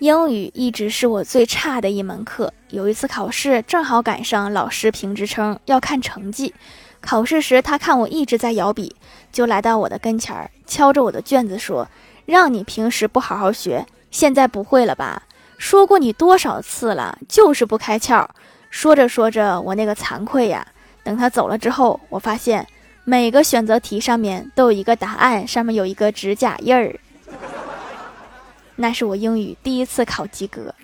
英语一直是我最差的一门课。有一次考试，正好赶上老师评职称，要看成绩。考试时，他看我一直在摇笔，就来到我的跟前儿，敲着我的卷子说：“让你平时不好好学，现在不会了吧？说过你多少次了，就是不开窍。”说着说着，我那个惭愧呀！等他走了之后，我发现每个选择题上面都有一个答案，上面有一个指甲印儿。那是我英语第一次考及格。